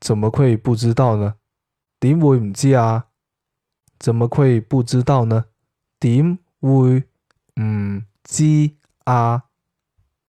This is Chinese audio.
怎么会不知道呢？点会唔知啊？怎么会不知道呢？点会唔知啊？